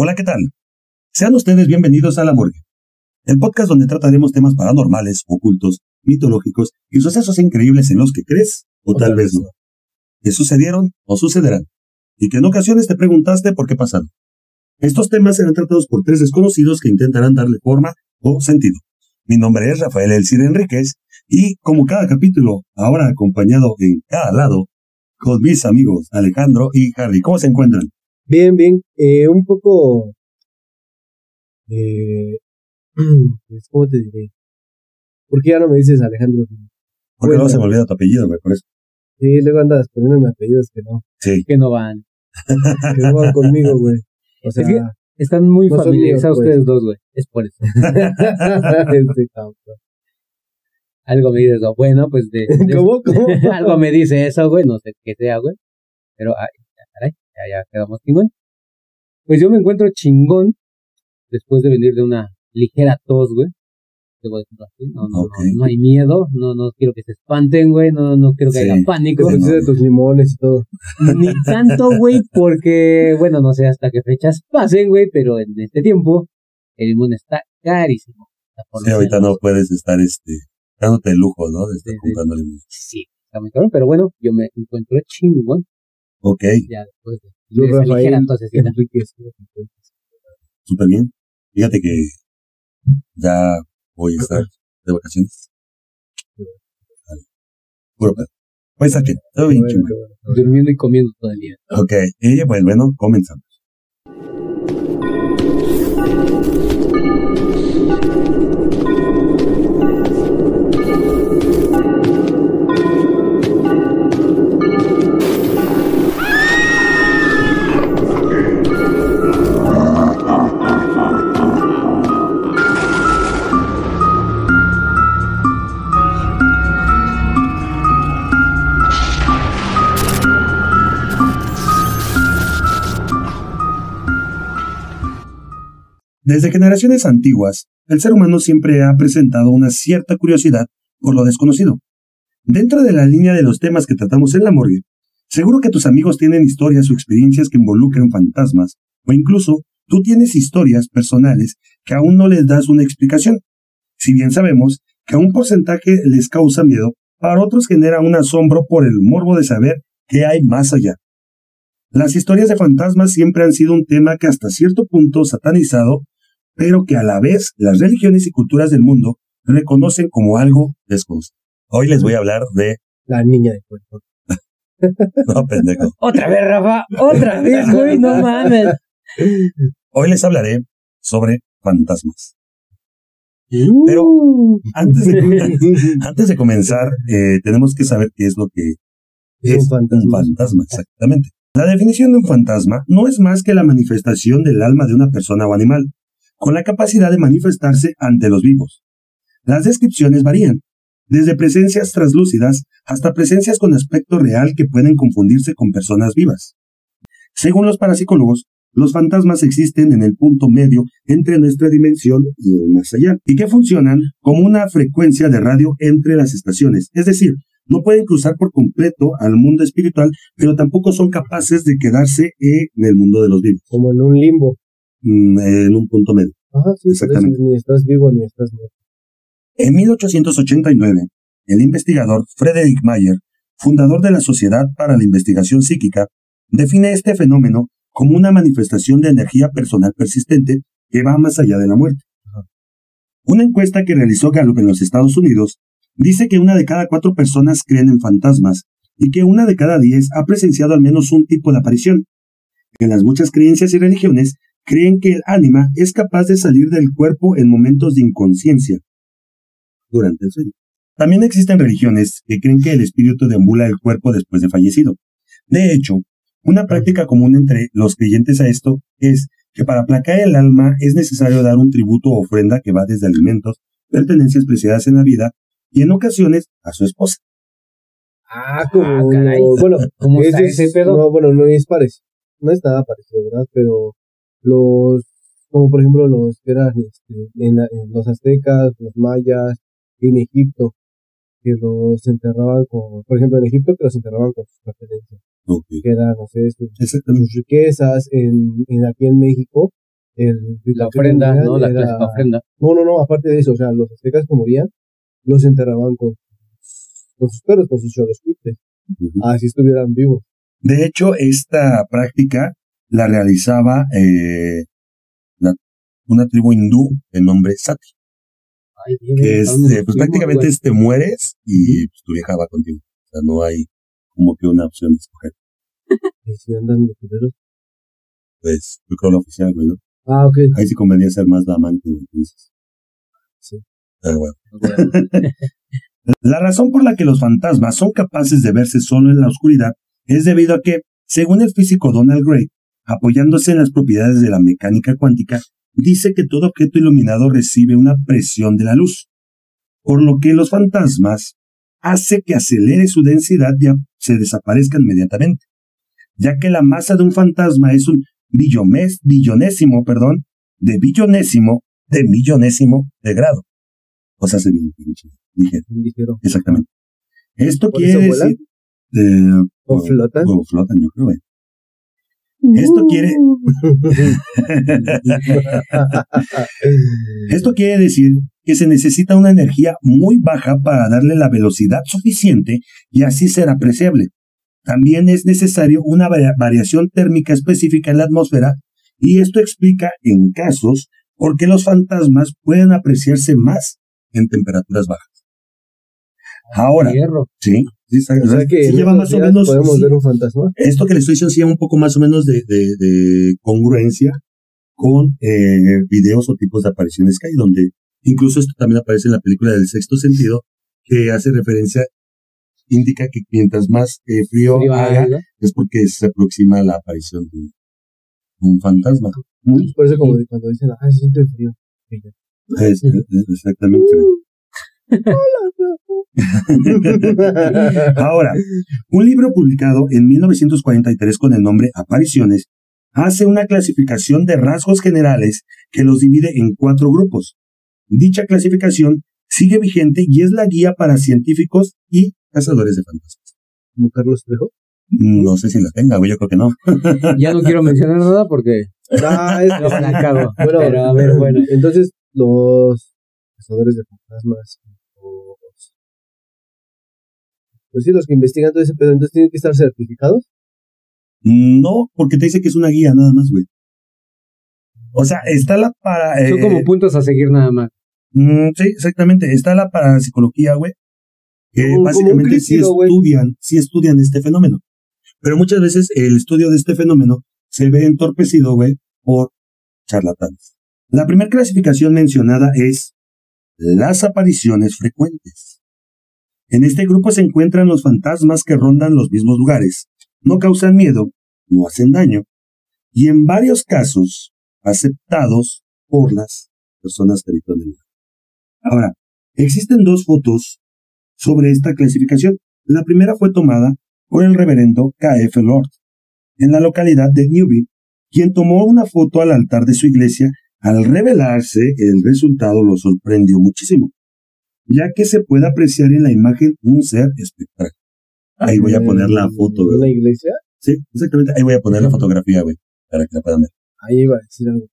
Hola, ¿qué tal? Sean ustedes bienvenidos a La Morgue, el podcast donde trataremos temas paranormales, ocultos, mitológicos y sucesos increíbles en los que crees o tal vez no. Que sucedieron o sucederán, y que en ocasiones te preguntaste por qué pasaron. Estos temas serán tratados por tres desconocidos que intentarán darle forma o sentido. Mi nombre es Rafael Elcir Enríquez y como cada capítulo, ahora acompañado en cada lado con mis amigos Alejandro y Harry. ¿Cómo se encuentran? Bien, bien. Eh, un poco... Eh, pues, ¿Cómo te diré? ¿Por qué ya no me dices Alejandro? Porque Bueno. no se me olvida tu apellido, güey, por eso. Sí, luego andas poniéndome apellidos que no, Sí. que no van. que no van conmigo, güey. O sea, Es que- Están muy No familiarizados pues. ustedes dos, güey. Es por eso. este. Algo me dice eso. Bueno, pues de... de- ¿Cómo? ¿Cómo? algo me dice eso, güey. No sé qué sea, güey. Pero, ay, ya, ya, quedamos chingón. Pues yo me encuentro chingón después de venir de una ligera tos, güey. Debo decirlo así. No, no, Ok. no, no hay miedo. No, no quiero que se espanten, güey. No, no quiero que Sí. haya pánico. pusiste de tus limones y todo. Ni tanto, güey, porque, bueno, no sé hasta qué fechas pasen, güey, pero en este tiempo el limón está carísimo. Está por Sí, ahorita no celos. puedes estar, este, dándote el lujo, ¿no? De estar Sí, comprando limón. Sí, está muy cabrón, pero bueno, yo me encuentro chingón Ok, ya después de, Yo, esa Rafael ligera. Enríquez. súper bien. Fíjate que ya voy a estar de vacaciones. Vale. Puro pedo. Pues aquí, todo bien Bueno, bueno. Durmiendo y comiendo todo el día. Ok, y pues bueno, comenzamos. Desde generaciones antiguas, el ser humano siempre ha presentado una cierta curiosidad por lo desconocido. Dentro de la línea de los temas que tratamos en la morgue, seguro que tus amigos tienen historias o experiencias que involucren fantasmas, o incluso tú tienes historias personales que aún no les das una explicación. Si bien sabemos que a un porcentaje les causa miedo, para otros genera un asombro por el morbo de saber qué hay más allá. Las historias de fantasmas siempre han sido un tema que hasta cierto punto satanizado, pero que a la vez las religiones y culturas del mundo reconocen como algo desconocido. Hoy les voy a hablar de... La niña de Puerto No, pendejo. Otra vez, Rafa, otra vez, güey, no mames. Hoy les hablaré sobre fantasmas. Pero antes de, antes de comenzar, eh, tenemos que saber qué es lo que Es es un fantasma. un fantasma, exactamente. La definición de un fantasma no es más que la manifestación del alma de una persona o animal, con la capacidad de manifestarse ante los vivos. Las descripciones varían, desde presencias translúcidas hasta presencias con aspecto real que pueden confundirse con personas vivas. Según los parapsicólogos, los fantasmas existen en el punto medio entre nuestra dimensión y el más allá, y que funcionan como una frecuencia de radio entre las estaciones, es decir, no pueden cruzar por completo al mundo espiritual, pero tampoco son capaces de quedarse en el mundo de los vivos, Como en un limbo. Mm, en un punto medio. Ajá, sí, Exactamente. ni estás vivo ni estás muerto. En 1889, el investigador Frederick Mayer, fundador de la Sociedad para la Investigación Psíquica, define este fenómeno como una manifestación de energía personal persistente que va más allá de la muerte. Una encuesta que realizó Gallup en los Estados Unidos dice que una de cada cuatro personas creen en fantasmas y que una de cada diez ha presenciado al menos un tipo de aparición. En las muchas creencias y religiones creen que el ánima es capaz de salir del cuerpo en momentos de inconsciencia durante el sueño. También existen religiones que creen que el espíritu deambula el cuerpo después de fallecido. De hecho, una práctica común entre los creyentes a esto es que para aplacar el alma es necesario dar un tributo o ofrenda que va desde alimentos, pertenencias preciadas en la vida y en ocasiones a su esposa. Ah, como. Ah, caray. Bueno, ¿Cómo está ese ese es- pedo? No, bueno, no es parecido. No es nada parecido, ¿verdad? Pero los. Como por ejemplo los que eran este, en, la- en los aztecas, los mayas, en Egipto, que los enterraban con. Por ejemplo, en Egipto, que los enterraban con sus pertenencias. Ok. Que eran, no sé, sus, riquezas. En, en aquí en México, el La ofrenda, ¿no? La clásica ofrenda. No, no, no, aparte de eso, o sea, los aztecas que morían, los enterraban con, con sus perros, con sus cholosquites, Ujú. así estuvieran vivos. De hecho, esta práctica la realizaba eh, la- una tribu hindú de nombre Sati, Ay, bien, que es, eh, pues prácticamente güey. es te mueres y pues, tu vieja va contigo. O sea, no hay como que una opción de escoger. Y si andan de culeros. Pues yo creo la oficial, güey, ¿no? Ah, ok. Ahí sí convenía ser más la amante, entonces. Sí. Pero bueno. Ok. La razón por la que los fantasmas son capaces de verse solo en la oscuridad es debido a que, según el físico Donald Gray, apoyándose en las propiedades de la mecánica cuántica, dice que todo objeto iluminado recibe una presión de la luz, por lo que los fantasmas hace que acelere su densidad y se desaparezcan inmediatamente, ya que la masa de un fantasma es un billomés, billonésimo, perdón, de billonésimo de millonésimo de grado. O sea, se ligero. Exactamente. Esto ¿Por quiere decir. eh, ¿O flotan? O flotan, yo creo. güey. Esto quiere, esto quiere decir que se necesita una energía muy baja para darle la velocidad suficiente y así ser apreciable. También es necesario una varia- variación térmica específica en la atmósfera y esto explica en casos por qué los fantasmas pueden apreciarse más en temperaturas bajas. Ahora, Hierro. Sí, O sea que sí lleva más o menos. podemos sí, ver un fantasma. esto que le estoy diciendo sí lleva un poco más o menos de, de- de congruencia con eh, videos o tipos de apariciones que hay, donde incluso esto también aparece en la película del sexto sentido, que hace referencia, indica que mientras más eh, frío, Frío haga, es porque se aproxima la aparición de un, un fantasma. Es por eso como de cuando dicen, ah, se siente frío. Es- es- exactamente. Ahora, un libro publicado en 1943 con el nombre Apariciones hace una clasificación de rasgos generales que los divide en cuatro grupos. Dicha clasificación sigue vigente y es la guía para científicos y cazadores de fantasmas. Como Carlos Trejo. No sé si la tenga, güey, yo creo que no. Ya no quiero mencionar nada porque Ah, es la cago. Bueno, Pero a ver, bueno. Entonces, los cazadores de fantasmas, pues sí, los que investigan todo ese pedo, entonces tienen que estar certificados. No, porque te dice que es una guía nada más, güey. O sea, está la para... Son eh, como puntos a seguir nada más. Mm, sí, exactamente. Está la parapsicología, güey. Que Como- como básicamente sí crítico, güey. estudian, sí estudian este fenómeno. Pero muchas veces el estudio de este fenómeno se ve entorpecido, güey, por charlatanes. La primera clasificación mencionada es las apariciones frecuentes. En este grupo se encuentran los fantasmas que rondan los mismos lugares, no causan miedo, no hacen daño, y en varios casos aceptados por las personas lugar. Ahora, existen dos fotos sobre esta clasificación. La primera fue tomada por el reverendo K.F. Lord, en la localidad de Newby, quien tomó una foto al altar de su iglesia. Al revelarse, el resultado lo sorprendió muchísimo, ya que se puede apreciar en la imagen un ser espectral. Ahí voy a poner la foto, ¿En güey. la iglesia? Sí, exactamente. Ahí voy a poner la fotografía, güey, para que la puedan ver. Ahí iba a decir algo.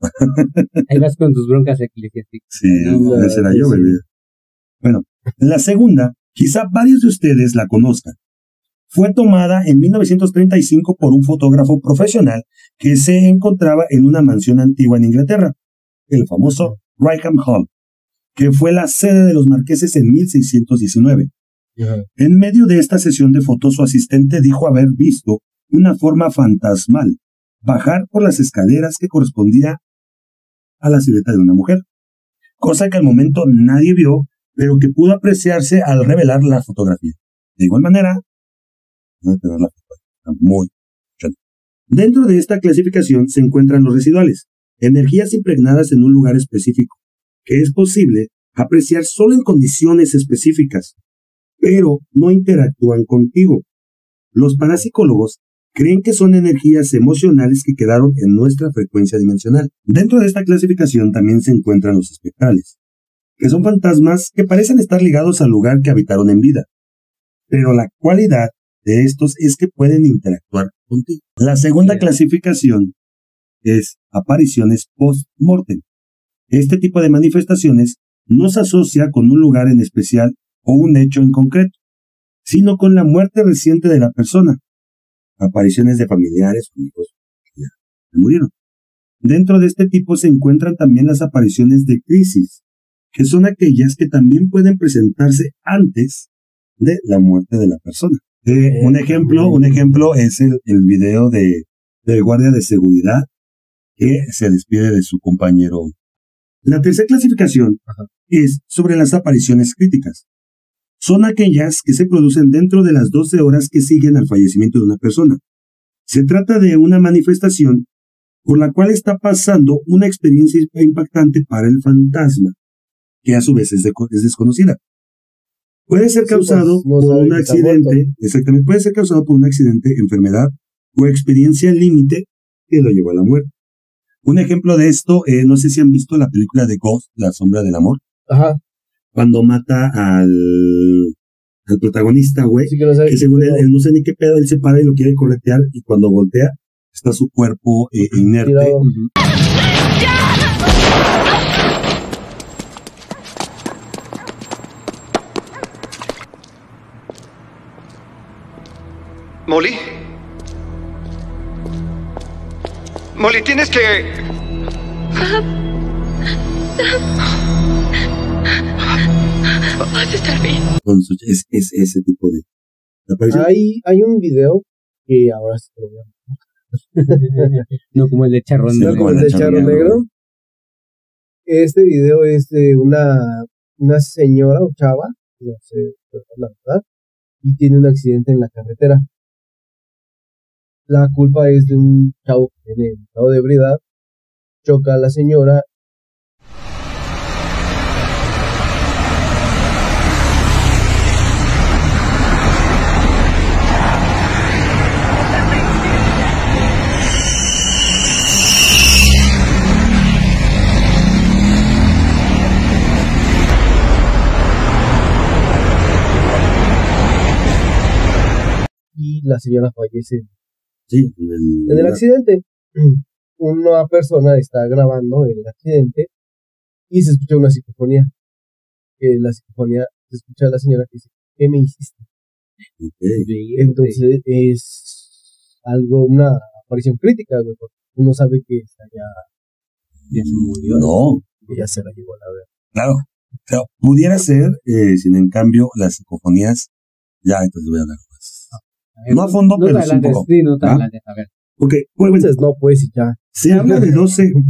Ahí vas con tus broncas eclesiásticas. Sí, No, yo, güey. Bueno, la segunda, quizá varios de ustedes la conozcan. Fue tomada en 1935 por un fotógrafo profesional que se encontraba en una mansión antigua en Inglaterra, el famoso Rickham Hall, que fue la sede de los marqueses en 1619. Ajá. En medio de esta sesión de fotos, su asistente dijo haber visto una forma fantasmal bajar por las escaleras que correspondía a la silueta de una mujer, cosa que al momento nadie vio, pero que pudo apreciarse al revelar la fotografía. De igual manera, muy. Dentro de esta clasificación se encuentran los residuales, energías impregnadas en un lugar específico, que es posible apreciar solo en condiciones específicas, pero no interactúan contigo. Los parapsicólogos creen que son energías emocionales que quedaron en nuestra frecuencia dimensional. Dentro de esta clasificación también se encuentran los espectrales, que son fantasmas que parecen estar ligados al lugar que habitaron en vida, pero la cualidad de estos es que pueden interactuar contigo. La segunda clasificación es apariciones post-mortem. Este tipo de manifestaciones no se asocia con un lugar en especial o un hecho en concreto, sino con la muerte reciente de la persona. Apariciones de familiares, amigos, que ya murieron. Dentro de este tipo se encuentran también las apariciones de crisis, que son aquellas que también pueden presentarse antes de la muerte de la persona. Eh, un ejemplo, un ejemplo es el, el video de, del guardia de seguridad que se despide de su compañero. La tercera clasificación es sobre las apariciones críticas. Son aquellas que se producen dentro de las 12 horas que siguen al fallecimiento de una persona. Se trata de una manifestación por la cual está pasando una experiencia impactante para el fantasma, que a su vez es, es desconocida. Puede ser causado pues, no por un accidente, exactamente, puede ser causado por un accidente, enfermedad o experiencia límite que lo llevó a la muerte. Un ejemplo de esto, eh, no sé si han visto la película de Ghost, La sombra del amor, Ajá. cuando mata al, al protagonista, güey, Sí que no sabe que según él, no sé ni qué pedo, él se para y lo quiere corretear y cuando voltea está su cuerpo eh, inerte. Tirado. Ujú. Molly. Molly, tienes que... Vas a estar bien. Es, es ese tipo de. Hay, hay un video que ahora sí lo veo. No como el de Charrón Sí, Negro. como el de Charro Charro Negro. Negro. Este video es de una, una señora o chava, no sé la verdad, y tiene un accidente en la carretera. La culpa es de un chavo que tiene estado de ebriedad, choca a la señora. Y la señora fallece Sí, en el, En el accidente, una persona está grabando el accidente y se escucha una psicofonía. Que la psicofonía se escucha a la señora que dice, ¿qué me hiciste? Entonces es algo, una aparición crítica, güey, porque uno sabe que está ya, Ya se murió. No, que ya se la llevó a la verga. claro. O sea, pudiera ser, eh, sin en cambio, las psicofonías, ya, entonces voy a hablar No a fondo, no pero sí un poco. Sí, no ¿va? adelantes, a ver. Ok, bueno, Entonces no, pues y ya. Se habla de 12.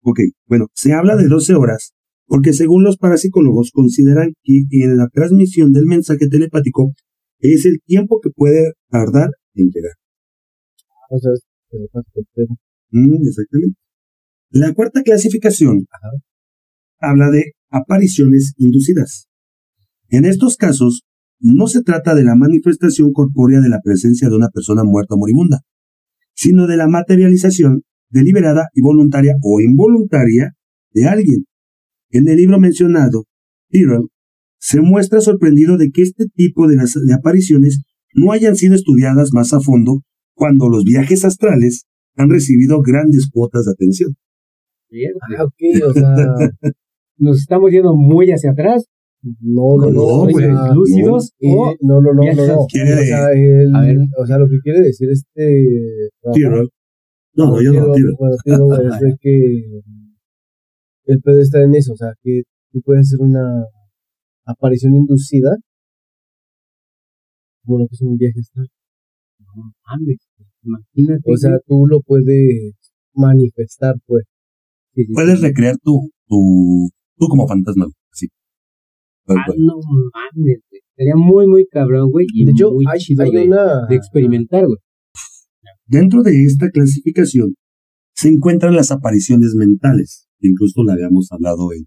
Ok, bueno, se habla de 12 horas porque según los parapsicólogos consideran que en la transmisión del mensaje telepático es el tiempo que puede tardar en llegar. O sea, es telepático, Mm, exactamente. La cuarta clasificación habla de apariciones inducidas. En estos casos, no se trata de la manifestación corpórea de la presencia de una persona muerta o moribunda, sino de la materialización deliberada y voluntaria o involuntaria de alguien. En el libro mencionado, Tyrrell se muestra sorprendido de que este tipo de, las, de apariciones no hayan sido estudiadas más a fondo cuando los viajes astrales han recibido grandes cuotas de atención. Ah, ok, o sea, Nos estamos yendo muy hacia atrás. No, no, no, No, lúcidos no, no, no, no, no. Quiere o sea, el- A ver. o sea, lo que quiere decir este Tyrrell. No, no, yo no, Tyrrell. Bueno, Tyrrell es de que el pedo está en eso, o sea, que tú puedes hacer una aparición inducida, como lo que es un viaje astral. No mames, imagínate. O sea, tú lo puedes manifestar, pues. Puedes recrear tu, tu, tú como fantasma, Ah, no mames, güey. Sería muy, muy cabrón, güey. Y De hecho, muy hay, chido hay de, una... de experimentar, güey. Dentro de esta clasificación se encuentran las apariciones mentales, que incluso la habíamos hablado en,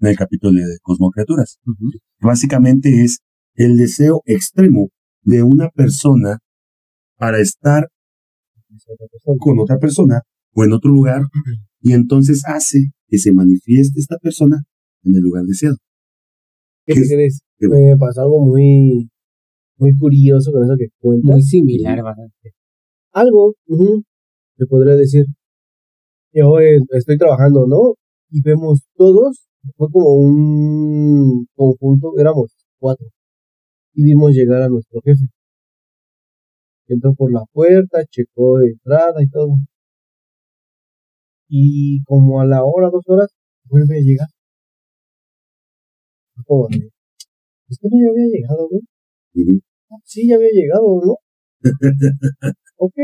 en el capítulo de Cosmocreaturas. Ujú. Básicamente es el deseo extremo de una persona para estar con otra persona o en otro lugar y entonces hace que se manifieste esta persona en el lugar deseado. ¿Qué ¿Qué crees? ¿Qué? Me pasó algo muy, muy curioso con eso que cuentas. Muy similar, bastante. Algo, ujú, te podría decir. yo eh, estoy trabajando, ¿no? Y vemos todos, fue como un conjunto, éramos cuatro. Y vimos llegar a nuestro jefe. Entró por la puerta, checó de entrada y todo. Y como a la hora, dos horas, vuelve a llegar. Como de, es que no ya había llegado, güey. Ujú. "Ah, Sí, ya había llegado, ¿no? ok.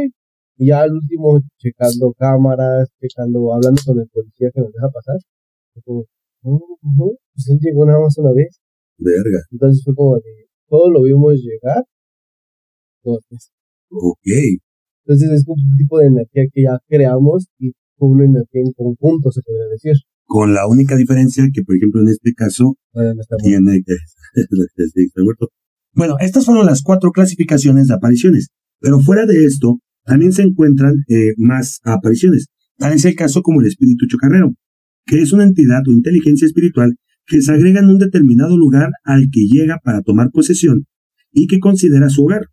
Y ya al último, checando cámaras, checando, hablando con el policía que nos deja pasar. Fue como, no, no, pues él llegó nada más una vez. Verga. Entonces fue como de, todo lo vimos llegar dos veces. Ok. Entonces es un tipo de energía que ya creamos y fue una energía en conjunto, se podría decir. Con la única diferencia que, por ejemplo, en este caso, Todavía no está muerto. tiene que... Bueno, estas fueron las cuatro clasificaciones de apariciones, pero fuera de esto, también se encuentran eh, más apariciones. Tal es el caso como el espíritu chocarrero, que es una entidad o inteligencia espiritual que se agrega en un determinado lugar al que llega para tomar posesión y que considera su hogar.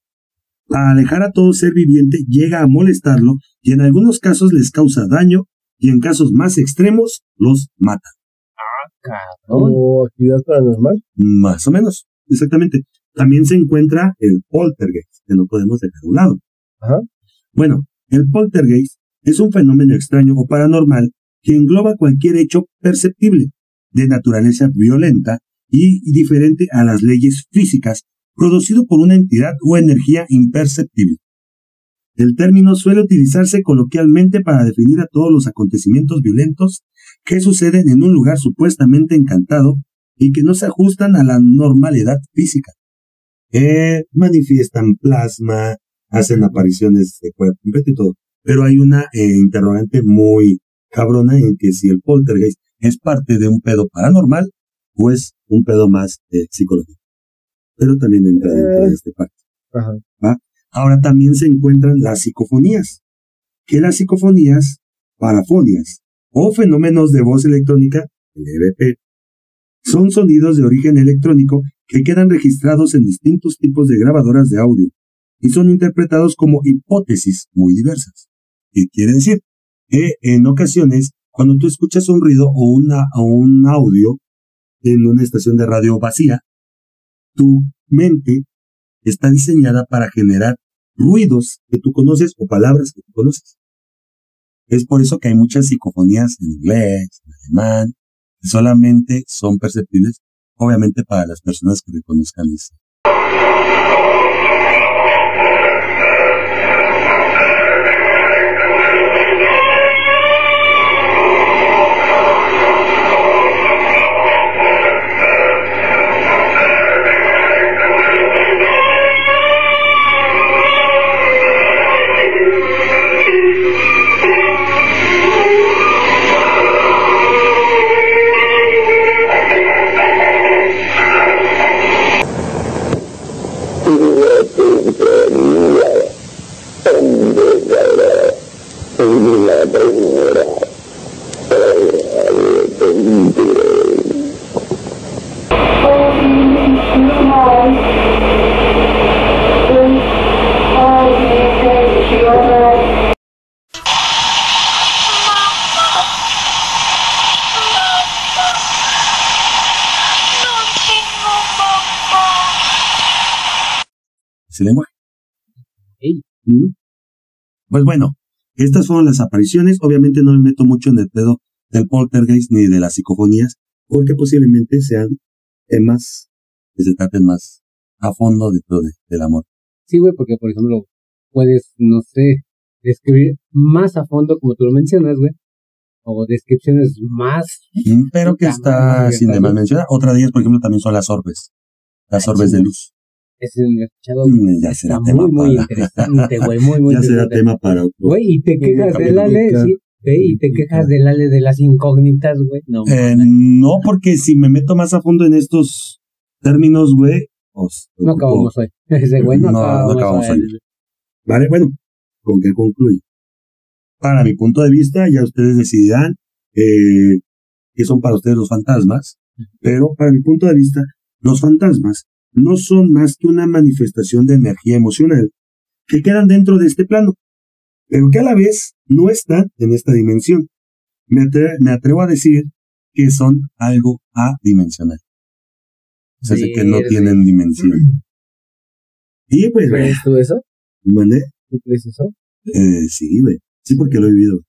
Para alejar a todo ser viviente llega a molestarlo y en algunos casos les causa daño y en casos más extremos los mata. Cabrón. Como actividad paranormal. Más o menos, exactamente. También se encuentra el poltergeist, que no podemos dejar a un lado. Ajá. Bueno, el poltergeist es un fenómeno extraño o paranormal que engloba cualquier hecho perceptible, de naturaleza violenta y diferente a las leyes físicas, producido por una entidad o energía imperceptible. El término suele utilizarse coloquialmente para definir a todos los acontecimientos violentos que suceden en un lugar supuestamente encantado y que no se ajustan a la normalidad física. Eh, manifiestan plasma, hacen apariciones de cuerpo completo y todo. Pero hay una eh, interrogante muy cabrona en que si el poltergeist es parte de un pedo paranormal o es un pedo más eh, psicológico. Pero también entra dentro de este parte. Ajá. Ahora también se encuentran las psicofonías, que las psicofonías, parafonias o fenómenos de voz electrónica, el EVP, son sonidos de origen electrónico que quedan registrados en distintos tipos de grabadoras de audio y son interpretados como hipótesis muy diversas. ¿Qué quiere decir? Que en ocasiones, cuando tú escuchas un ruido o un audio en una estación de radio vacía, tu mente está diseñada para generar ruidos que tú conoces o palabras que tú conoces. Es por eso que hay muchas psicofonías en inglés, en alemán, que solamente son perceptibles, obviamente para las personas que reconozcan ese ¿Mm? Pues bueno, estas fueron las apariciones. Obviamente no me meto mucho en el pedo del poltergeist ni de las psicofonías, porque posiblemente sean temas que se traten más a fondo dentro de, del amor. Sí, güey, porque por ejemplo, puedes, no sé, describir más a fondo, como tú lo mencionas, güey, o descripciones más. Mm, Pero que está sin demás mencionar. Otra de ellas, por ejemplo, también son las orbes. Las orbes de luz. Es escuchado. Mm, Ya será tema muy, muy interesante, güey, muy, muy ya será tema para otro. Güey, y te quejas del. Ale, sí, y te quejas del Ale de las incógnitas, güey. No, Eh, no, porque si me meto más a fondo en estos términos, güey, pues, no ocupo- acabamos hoy. Ese güey no, No, no acabamos, hoy. hoy. Vale, bueno, ¿con qué concluye? Para mi punto de vista, ya ustedes decidirán eh, qué son para ustedes los fantasmas, pero para mi punto de vista, los fantasmas no son más que una manifestación de energía emocional que quedan dentro de este plano, pero que a la vez no están en esta dimensión, me, atre- me atrevo a decir que son algo adimensional. O sea, que no tienen dimensión. Y pues, ¿Crees tú eso? mandé. ¿Tú crees eso? Eh, sí, güey. Sí, porque lo he vivido.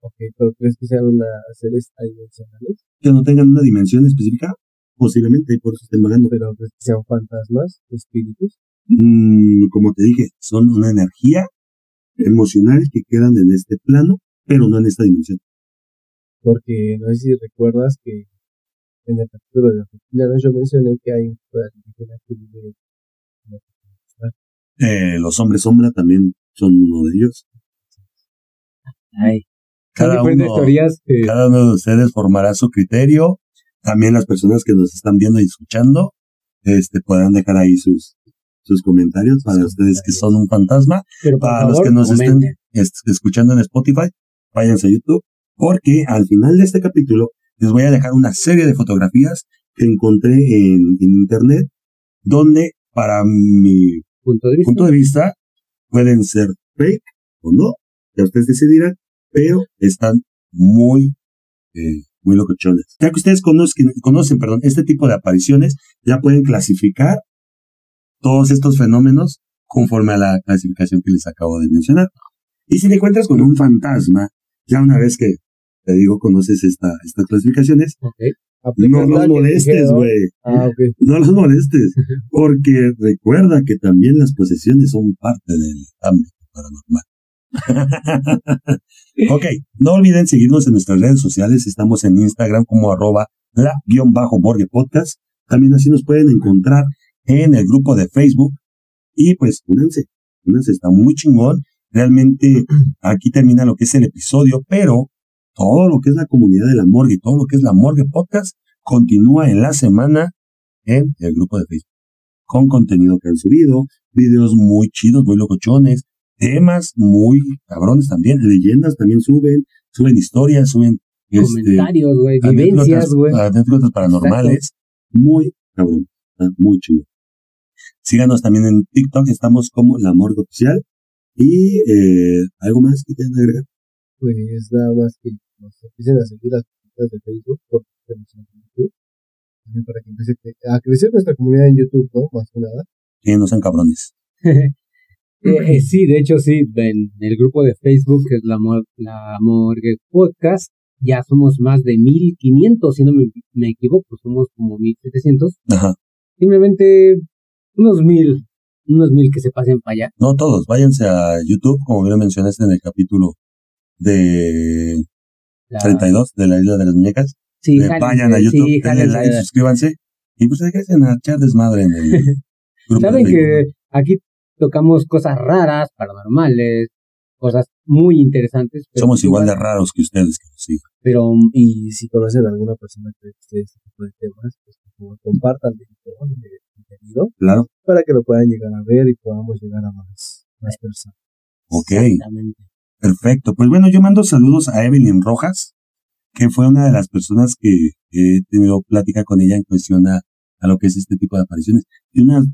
Ok, pero ¿crees que sean unas seres adimensionales? Que no tengan una dimensión específica, posiblemente, y por eso estén vagando. Pero ¿crees que sean fantasmas, espíritus? Mm, como te dije, son una energía emocional que quedan en este plano, pero no en esta dimensión. Porque no sé si recuerdas que en el capítulo de los reptilianos yo mencioné que hay un alienígena que vive Eh, los hombres sombra también son uno de ellos. Ay. Cada Hay diferentes uno- teorías que Cada uno de ustedes formará su criterio. También las personas que nos están viendo y escuchando, este, podrán dejar ahí sus, sus comentarios para ustedes que son un fantasma. pero Para los que nos estén comenten. est- escuchando en Spotify, váyanse a YouTube, porque al final de este capítulo les voy a dejar una serie de fotografías que encontré en, en internet, donde para mi punto de vista. punto de vista pueden ser fake o no, ya ustedes decidirán, pero están muy, eh, muy locochones. Ya que ustedes conozcan, conocen perdón, este tipo de apariciones, ya pueden clasificar todos estos fenómenos conforme a la clasificación que les acabo de mencionar. Y si te encuentras con un fantasma, ya una vez que te digo conoces esta, estas clasificaciones, Ok. no los molestes, güey. Ah, ok. No los molestes, porque recuerda que también las posesiones son parte del ámbito paranormal. ok, no olviden seguirnos en nuestras redes sociales. Estamos en Instagram como arroba la-morgue podcast. También así nos pueden encontrar en el grupo de Facebook. Y pues, únanse, únanse, está muy chingón. Realmente aquí termina lo que es el episodio, pero todo lo que es la comunidad de la morgue todo lo que es la morgue podcast continúa en la semana en el grupo de Facebook. Con contenido que han subido, videos muy chidos, muy locochones, temas muy cabrones también, leyendas también suben, suben historias, suben este, Comentarios, güey. anécdotas, Vivencias, güey. anécdotas paranormales. Muy cabrón, está muy chido. Síganos también en TikTok, estamos como La Morgue Oficial. Y eh, algo más que quieran agregar. Pues nada más que nos empiecen a seguir las cuentas de Facebook, porque tenemos en YouTube. También para que empiece a crecer nuestra comunidad en YouTube, ¿no? Más que nada. Que no sean cabrones. Eh, eh, sí, de hecho, sí, en el grupo de Facebook, que es la, la Morgue Podcast, ya somos más de 1500, si no me, me equivoco, somos como 1700. Ajá. Simplemente unos mil, unos mil que se pasen para allá. No todos, váyanse a YouTube, como bien lo mencionaste en el capítulo de La- 32 de la Isla de las Muñecas. sí, Eh, jálense, vayan a YouTube, sí, denle like, suscríbanse y pues dejen a echar desmadre en el grupo. Saben de que aquí tocamos cosas raras, paranormales, cosas muy interesantes. pero Somos igual de raros que ustedes, que sí. Pero Y si conocen a alguna persona que esté este tipo de temas, pues por favor compartan el contenido Claro. para que lo puedan llegar a ver y podamos llegar a más, más personas. Ok, exactamente. perfecto. Pues bueno, yo mando saludos a Evelyn Rojas, que fue una de las personas que he tenido plática con ella en cuestión a, a lo que es este tipo de apariciones. Y unas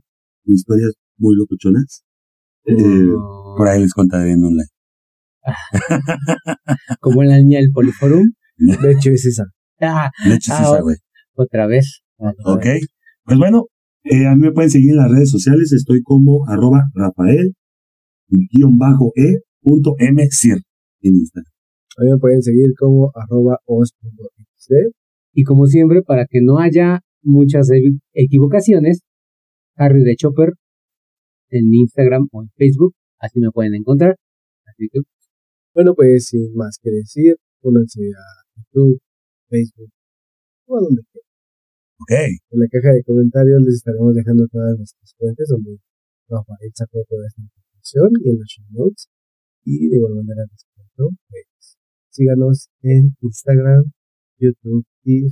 historias muy locochonas. Eh, Como- por ahí les contaré en un live. como la niña del Poliforum. De hecho, es esa. Ah, Leche Ah, Sisa, güey. otra vez. Otra Ok. vez. Pues bueno, eh, a mí me pueden seguir en las redes sociales. Estoy como arroba Rafael guion bajo e punto m cir en Instagram. A mí me pueden seguir como arroba os.xd. Y como siempre, para que no haya muchas equivocaciones, Harry de Chopper en Instagram o en Facebook, así me pueden encontrar. Así que, Bueno, pues sin más que decir, únanse a YouTube, Facebook o a donde quieran. Ok, En la caja de comentarios les estaremos dejando todas nuestras fuentes donde Rafael sacó toda esta información y en los show notes. Y de igual manera les cuento, pues síganos en Instagram, YouTube y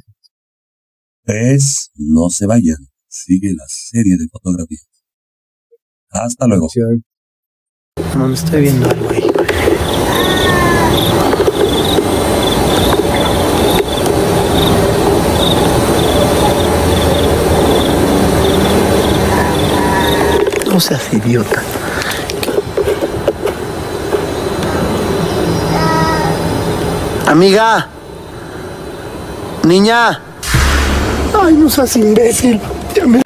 pues no se vayan. Sigue la serie de fotografías. Hasta luego. No me estoy viendo algo ahí. No seas idiota. Amiga. Niña. Ay, no seas imbécil. Ya me